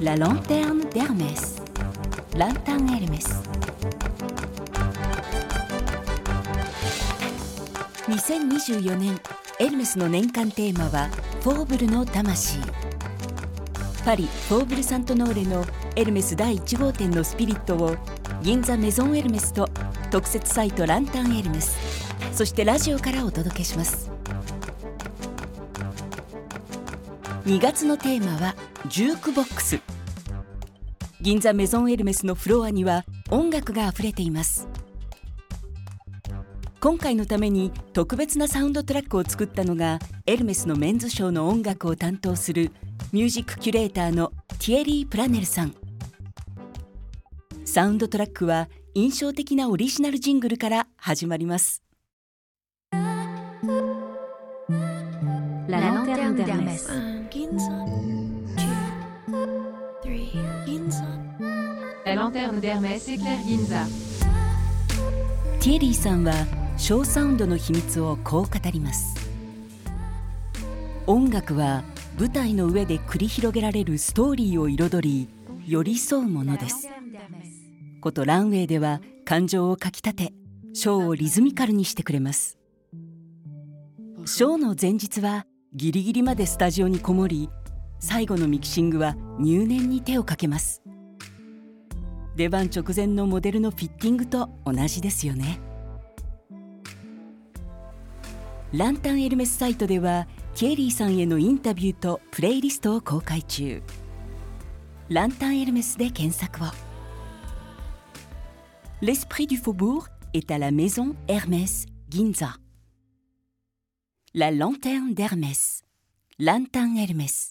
La lanterne d'Hermès. Lanterne Hermès. 2024年エルメスの年間テーマはフォーブルの魂。パリフォーブルサントノーレのエルメス第1号店のスピリットを銀座メゾンエルメスと特設サイトランタンエルメスそしてラジオからお届けします。2月のテーマはジュークボックス。銀座メゾンエルメスのフロアには音楽があふれています。今回のために特別なサウンドトラックを作ったのがエルメスのメンズショーの音楽を担当するミュージックキュレーターのティエリー・プラネルさん。サウンドトラックは印象的なオリジナルジングルから始まります。La lanterne d'Hermès. La lanterne d'Hermès éclaire Ginza. ティエリーさんはショーサウンドの秘密をこう語ります音楽は舞台の上で繰り広げられるストーリーを彩り寄り添うものですことランウェイでは感情をかきたてショーをリズミカルにしてくれますショーの前日はギリギリまでスタジオにこもり最後のミキシングは入念に手をかけます。出番直前のモデルのフィッティングと同じですよね。ランタンエルメスサイトではケイリーさんへのインタビューとプレイリストを公開中。ランタンエルメスで検索を。L'esprit du faubourg est à la maison Hermès Ginza La lanterne d'Hermès. Lanterne Hermès